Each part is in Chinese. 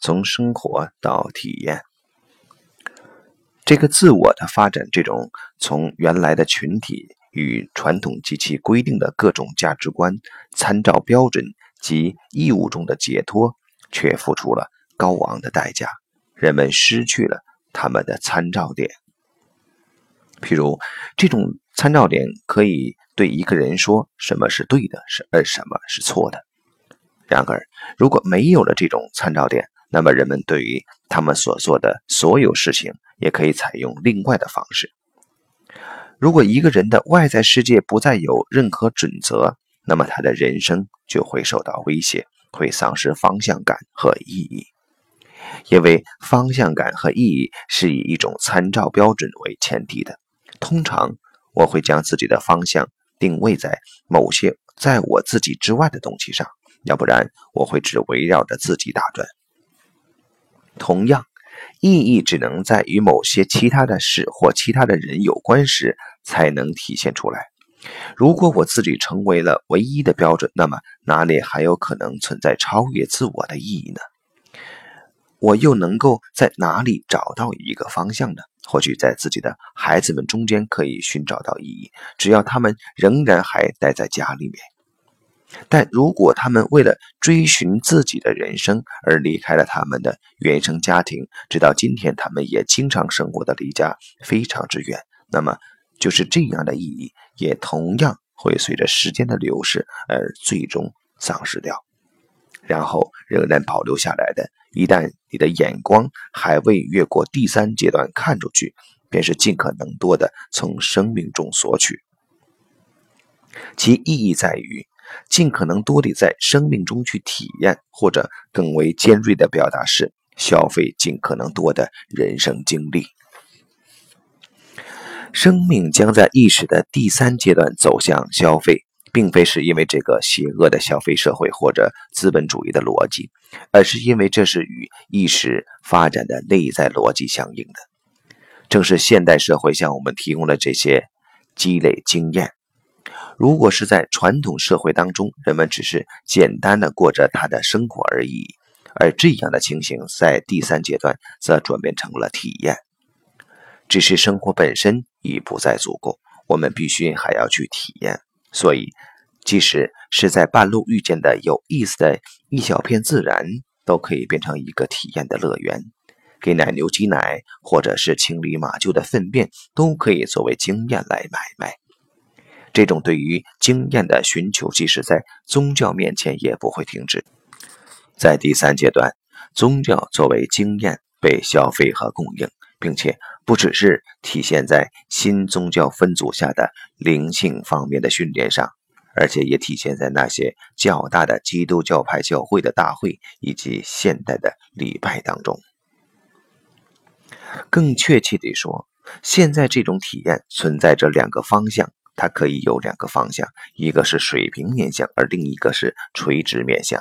从生活到体验。这个自我的发展，这种从原来的群体与传统及其规定的各种价值观、参照标准及义务中的解脱，却付出了高昂的代价。人们失去了他们的参照点。譬如，这种参照点可以对一个人说什么是对的，是而什么是错的。然而，如果没有了这种参照点，那么人们对于他们所做的所有事情，也可以采用另外的方式。如果一个人的外在世界不再有任何准则，那么他的人生就会受到威胁，会丧失方向感和意义。因为方向感和意义是以一种参照标准为前提的。通常我会将自己的方向定位在某些在我自己之外的东西上，要不然我会只围绕着自己打转。同样，意义只能在与某些其他的事或其他的人有关时才能体现出来。如果我自己成为了唯一的标准，那么哪里还有可能存在超越自我的意义呢？我又能够在哪里找到一个方向呢？或许在自己的孩子们中间可以寻找到意义，只要他们仍然还待在家里面。但如果他们为了追寻自己的人生而离开了他们的原生家庭，直到今天他们也经常生活的离家非常之远，那么就是这样的意义也同样会随着时间的流逝而最终丧失掉。然后仍然保留下来的，一旦你的眼光还未越过第三阶段看出去，便是尽可能多的从生命中索取。其意义在于尽可能多地在生命中去体验，或者更为尖锐的表达是消费尽可能多的人生经历。生命将在意识的第三阶段走向消费。并非是因为这个邪恶的消费社会或者资本主义的逻辑，而是因为这是与意识发展的内在逻辑相应的。正是现代社会向我们提供了这些积累经验。如果是在传统社会当中，人们只是简单的过着他的生活而已，而这样的情形在第三阶段则转变成了体验。只是生活本身已不再足够，我们必须还要去体验。所以，即使是在半路遇见的有意思的一小片自然，都可以变成一个体验的乐园。给奶牛挤奶，或者是清理马厩的粪便，都可以作为经验来买卖。这种对于经验的寻求，即使在宗教面前也不会停止。在第三阶段，宗教作为经验被消费和供应。并且不只是体现在新宗教分组下的灵性方面的训练上，而且也体现在那些较大的基督教派教会的大会以及现代的礼拜当中。更确切地说，现在这种体验存在着两个方向，它可以有两个方向，一个是水平面向，而另一个是垂直面向。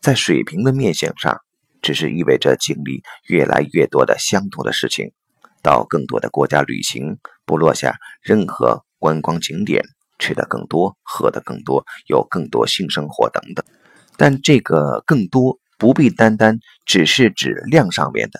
在水平的面向上。只是意味着经历越来越多的相同的事情，到更多的国家旅行，不落下任何观光景点，吃的更多，喝的更多，有更多性生活等等。但这个更多不必单单只是指量上面的，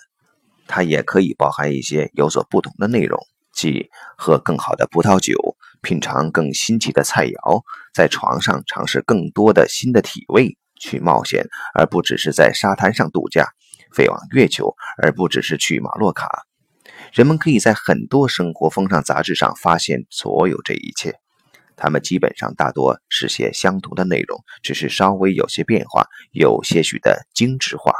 它也可以包含一些有所不同的内容，即喝更好的葡萄酒，品尝更新奇的菜肴，在床上尝试更多的新的体味。去冒险，而不只是在沙滩上度假；飞往月球，而不只是去马洛卡。人们可以在很多生活风尚杂志上发现所有这一切，他们基本上大多是些相同的内容，只是稍微有些变化，有些许的精致化。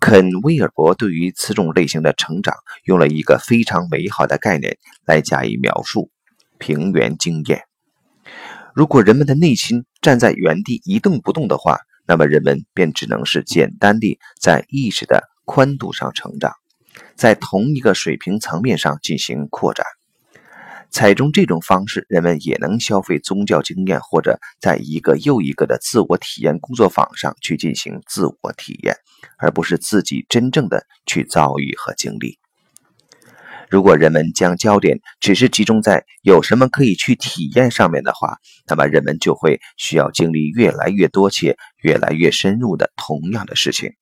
肯·威尔伯对于此种类型的成长用了一个非常美好的概念来加以描述：平原经验。如果人们的内心站在原地一动不动的话，那么人们便只能是简单地在意识的宽度上成长，在同一个水平层面上进行扩展。采用这种方式，人们也能消费宗教经验，或者在一个又一个的自我体验工作坊上去进行自我体验，而不是自己真正的去遭遇和经历。如果人们将焦点只是集中在有什么可以去体验上面的话，那么人们就会需要经历越来越多且越来越深入的同样的事情。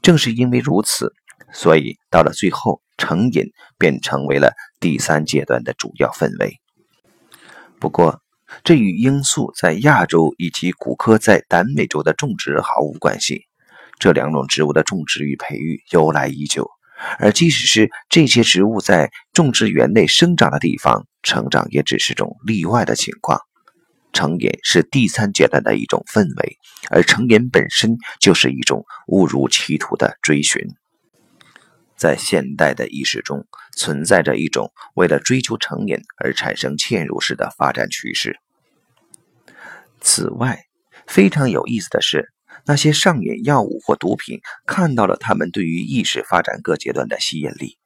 正是因为如此，所以到了最后，成瘾便成为了第三阶段的主要氛围。不过，这与罂粟在亚洲以及古柯在南美洲的种植毫无关系。这两种植物的种植与培育由来已久，而即使是这些植物在种植园内生长的地方，成长也只是种例外的情况。成瘾是第三阶段的一种氛围，而成瘾本身就是一种误入歧途的追寻。在现代的意识中，存在着一种为了追求成瘾而产生嵌入式的发展趋势。此外，非常有意思的是，那些上瘾药物或毒品看到了他们对于意识发展各阶段的吸引力。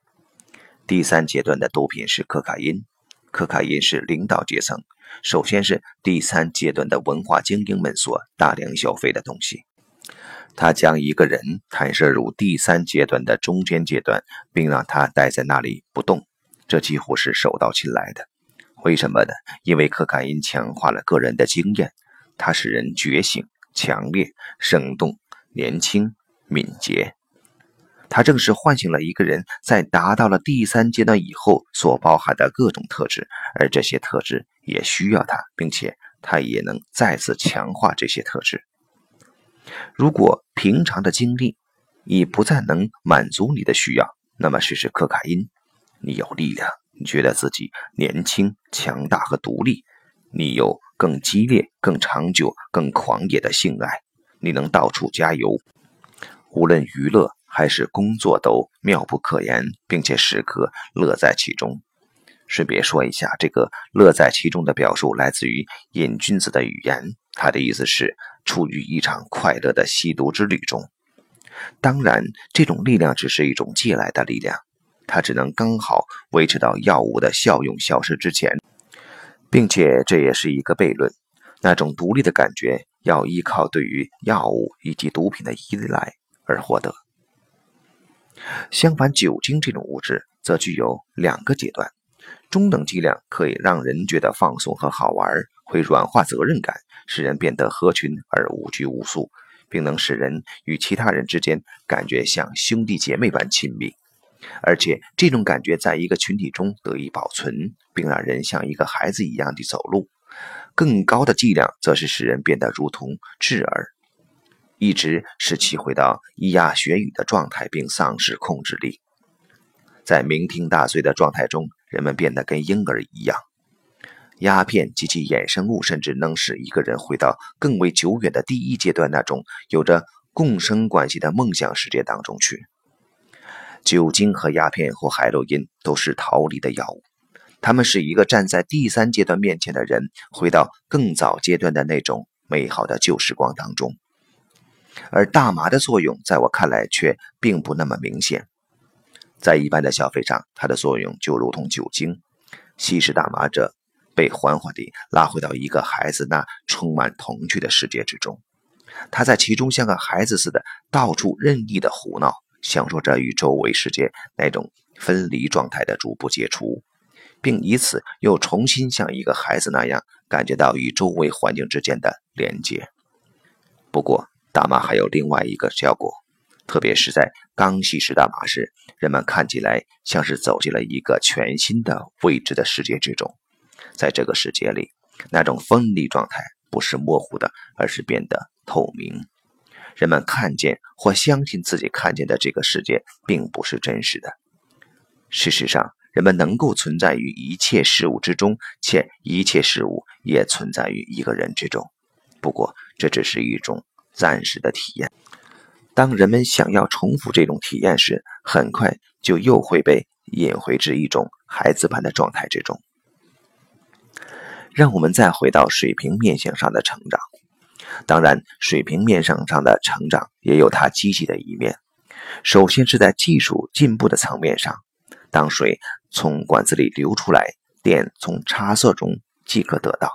第三阶段的毒品是可卡因，可卡因是领导阶层，首先是第三阶段的文化精英们所大量消费的东西。他将一个人弹射入第三阶段的中间阶段，并让他待在那里不动，这几乎是手到擒来的。为什么呢？因为可卡因强化了个人的经验，它使人觉醒、强烈、生动、年轻、敏捷。它正是唤醒了一个人在达到了第三阶段以后所包含的各种特质，而这些特质也需要它，并且它也能再次强化这些特质。如果平常的经历已不再能满足你的需要，那么试试可卡因。你有力量，你觉得自己年轻、强大和独立，你有更激烈、更长久、更狂野的性爱，你能到处加油，无论娱乐还是工作都妙不可言，并且时刻乐在其中。顺便说一下，这个乐在其中的表述来自于瘾君子的语言，他的意思是。处于一场快乐的吸毒之旅中，当然，这种力量只是一种借来的力量，它只能刚好维持到药物的效用消失之前，并且这也是一个悖论。那种独立的感觉要依靠对于药物以及毒品的依赖而获得。相反，酒精这种物质则具有两个阶段：中等剂量可以让人觉得放松和好玩，会软化责任感。使人变得合群而无拘无束，并能使人与其他人之间感觉像兄弟姐妹般亲密，而且这种感觉在一个群体中得以保存，并让人像一个孩子一样的走路。更高的剂量则是使人变得如同稚儿，一直使其回到咿呀学语的状态，并丧失控制力。在酩酊大醉的状态中，人们变得跟婴儿一样。鸦片及其衍生物，甚至能使一个人回到更为久远的第一阶段那种有着共生关系的梦想世界当中去。酒精和鸦片或海洛因都是逃离的药物，它们是一个站在第三阶段面前的人回到更早阶段的那种美好的旧时光当中。而大麻的作用，在我看来却并不那么明显。在一般的消费上，它的作用就如同酒精，吸食大麻者。被缓缓地拉回到一个孩子那充满童趣的世界之中，他在其中像个孩子似的到处任意的胡闹，享受着与周围世界那种分离状态的逐步解除，并以此又重新像一个孩子那样感觉到与周围环境之间的连接。不过，大麻还有另外一个效果，特别是在刚吸食大麻时，人们看起来像是走进了一个全新的未知的世界之中。在这个世界里，那种分离状态不是模糊的，而是变得透明。人们看见或相信自己看见的这个世界并不是真实的。事实上，人们能够存在于一切事物之中，且一切事物也存在于一个人之中。不过，这只是一种暂时的体验。当人们想要重复这种体验时，很快就又会被引回至一种孩子般的状态之中。让我们再回到水平面向上的成长。当然，水平面上上的成长也有它积极的一面。首先是在技术进步的层面上，当水从管子里流出来，电从插座中即可得到。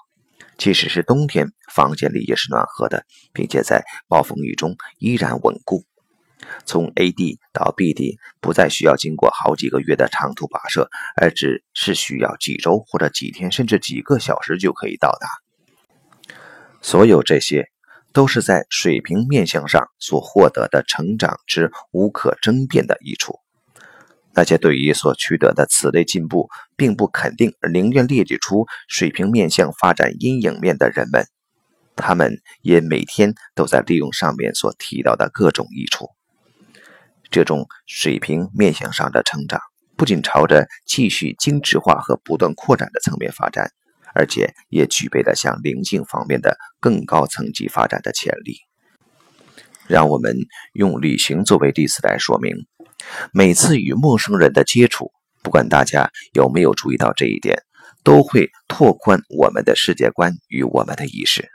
即使是冬天，房间里也是暖和的，并且在暴风雨中依然稳固。从 A 地到 B 地不再需要经过好几个月的长途跋涉，而只是需要几周或者几天，甚至几个小时就可以到达。所有这些都是在水平面相上所获得的成长之无可争辩的益处。那些对于所取得的此类进步并不肯定，而宁愿列举出水平面相发展阴影面的人们，他们也每天都在利用上面所提到的各种益处。这种水平面相上的成长，不仅朝着继续精致化和不断扩展的层面发展，而且也具备了向灵性方面的更高层级发展的潜力。让我们用旅行作为例子来说明。每次与陌生人的接触，不管大家有没有注意到这一点，都会拓宽我们的世界观与我们的意识。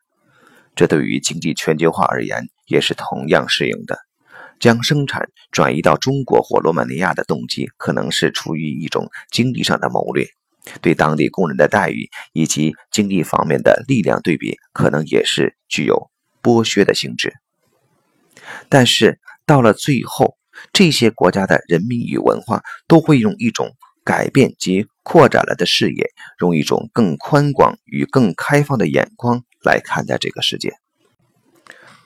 这对于经济全球化而言也是同样适用的。将生产转移到中国或罗马尼亚的动机，可能是出于一种经济上的谋略；对当地工人的待遇以及经济方面的力量对比，可能也是具有剥削的性质。但是到了最后，这些国家的人民与文化都会用一种改变及扩展了的视野，用一种更宽广与更开放的眼光来看待这个世界。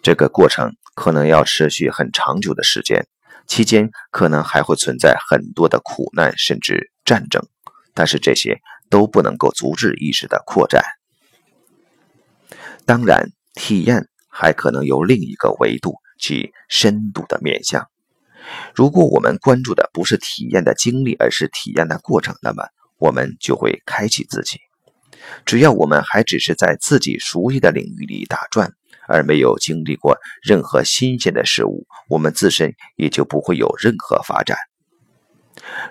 这个过程可能要持续很长久的时间，期间可能还会存在很多的苦难甚至战争，但是这些都不能够阻止意识的扩展。当然，体验还可能有另一个维度及深度的面向。如果我们关注的不是体验的经历，而是体验的过程，那么我们就会开启自己。只要我们还只是在自己熟悉的领域里打转，而没有经历过任何新鲜的事物，我们自身也就不会有任何发展。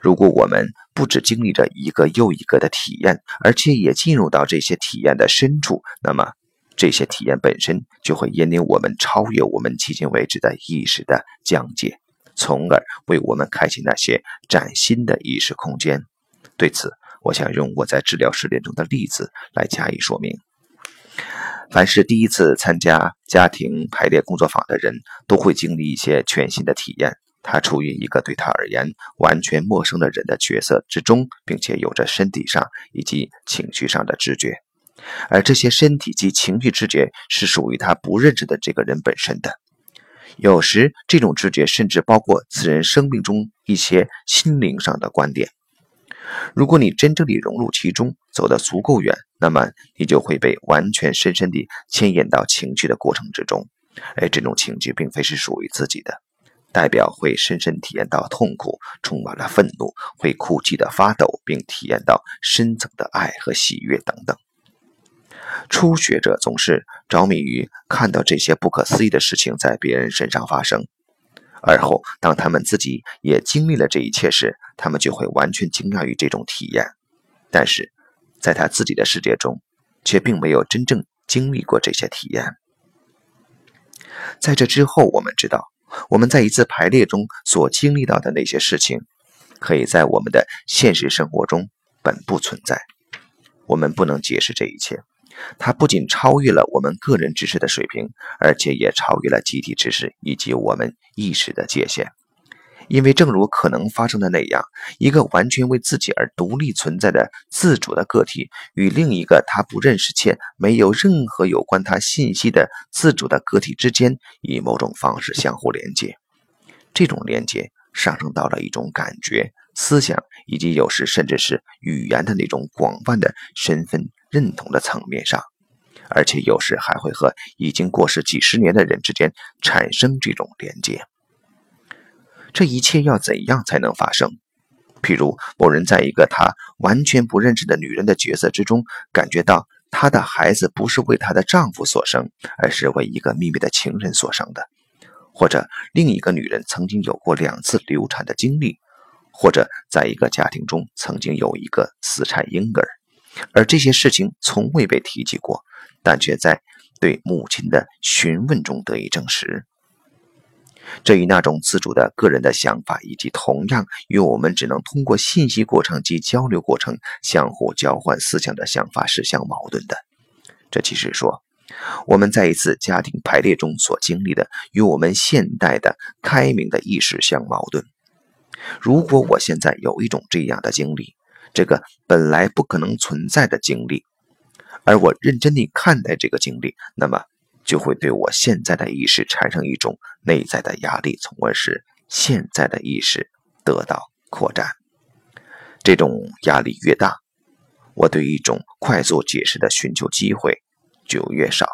如果我们不只经历着一个又一个的体验，而且也进入到这些体验的深处，那么这些体验本身就会引领我们超越我们迄今为止的意识的疆界。从而为我们开启那些崭新的意识空间。对此，我想用我在治疗实践中的例子来加以说明。凡是第一次参加家庭排列工作坊的人，都会经历一些全新的体验。他处于一个对他而言完全陌生的人的角色之中，并且有着身体上以及情绪上的知觉，而这些身体及情绪知觉是属于他不认识的这个人本身的。有时，这种直觉甚至包括此人生命中一些心灵上的观点。如果你真正地融入其中，走得足够远，那么你就会被完全深深地牵引到情绪的过程之中。而这种情绪并非是属于自己的，代表会深深体验到痛苦，充满了愤怒，会哭泣的发抖，并体验到深层的爱和喜悦等等。初学者总是着迷于看到这些不可思议的事情在别人身上发生，而后当他们自己也经历了这一切时，他们就会完全惊讶于这种体验。但是，在他自己的世界中，却并没有真正经历过这些体验。在这之后，我们知道，我们在一次排列中所经历到的那些事情，可以在我们的现实生活中本不存在。我们不能解释这一切。它不仅超越了我们个人知识的水平，而且也超越了集体知识以及我们意识的界限。因为正如可能发生的那样，一个完全为自己而独立存在的自主的个体，与另一个他不认识且没有任何有关他信息的自主的个体之间，以某种方式相互连接。这种连接上升到了一种感觉、思想以及有时甚至是语言的那种广泛的身份。认同的层面上，而且有时还会和已经过世几十年的人之间产生这种连接。这一切要怎样才能发生？譬如某人在一个他完全不认识的女人的角色之中，感觉到她的孩子不是为她的丈夫所生，而是为一个秘密的情人所生的；或者另一个女人曾经有过两次流产的经历；或者在一个家庭中曾经有一个死产婴儿。而这些事情从未被提及过，但却在对母亲的询问中得以证实。这与那种自主的个人的想法，以及同样与我们只能通过信息过程及交流过程相互交换思想的想法是相矛盾的。这其实说，我们在一次家庭排列中所经历的，与我们现代的开明的意识相矛盾。如果我现在有一种这样的经历，这个本来不可能存在的经历，而我认真地看待这个经历，那么就会对我现在的意识产生一种内在的压力，从而使现在的意识得到扩展。这种压力越大，我对一种快速解释的寻求机会就越少。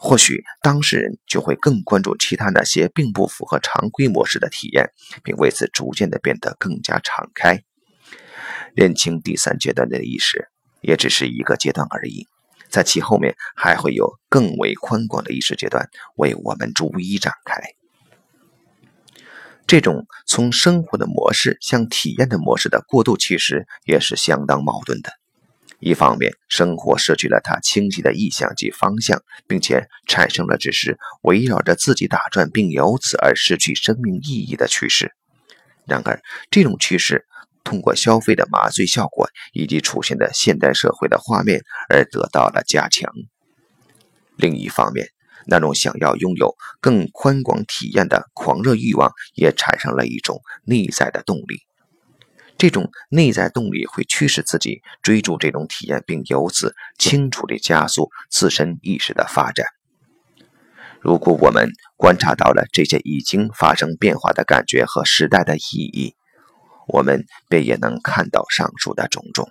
或许当事人就会更关注其他那些并不符合常规模式的体验，并为此逐渐的变得更加敞开。认清第三阶段的意识，也只是一个阶段而已。在其后面还会有更为宽广的意识阶段为我们逐一展开。这种从生活的模式向体验的模式的过渡，其实也是相当矛盾的。一方面，生活失去了它清晰的意向及方向，并且产生了只是围绕着自己打转，并由此而失去生命意义的趋势。然而，这种趋势。通过消费的麻醉效果以及出现的现代社会的画面而得到了加强。另一方面，那种想要拥有更宽广体验的狂热欲望也产生了一种内在的动力。这种内在动力会驱使自己追逐这种体验，并由此清楚地加速自身意识的发展。如果我们观察到了这些已经发生变化的感觉和时代的意义。我们便也能看到上述的种种。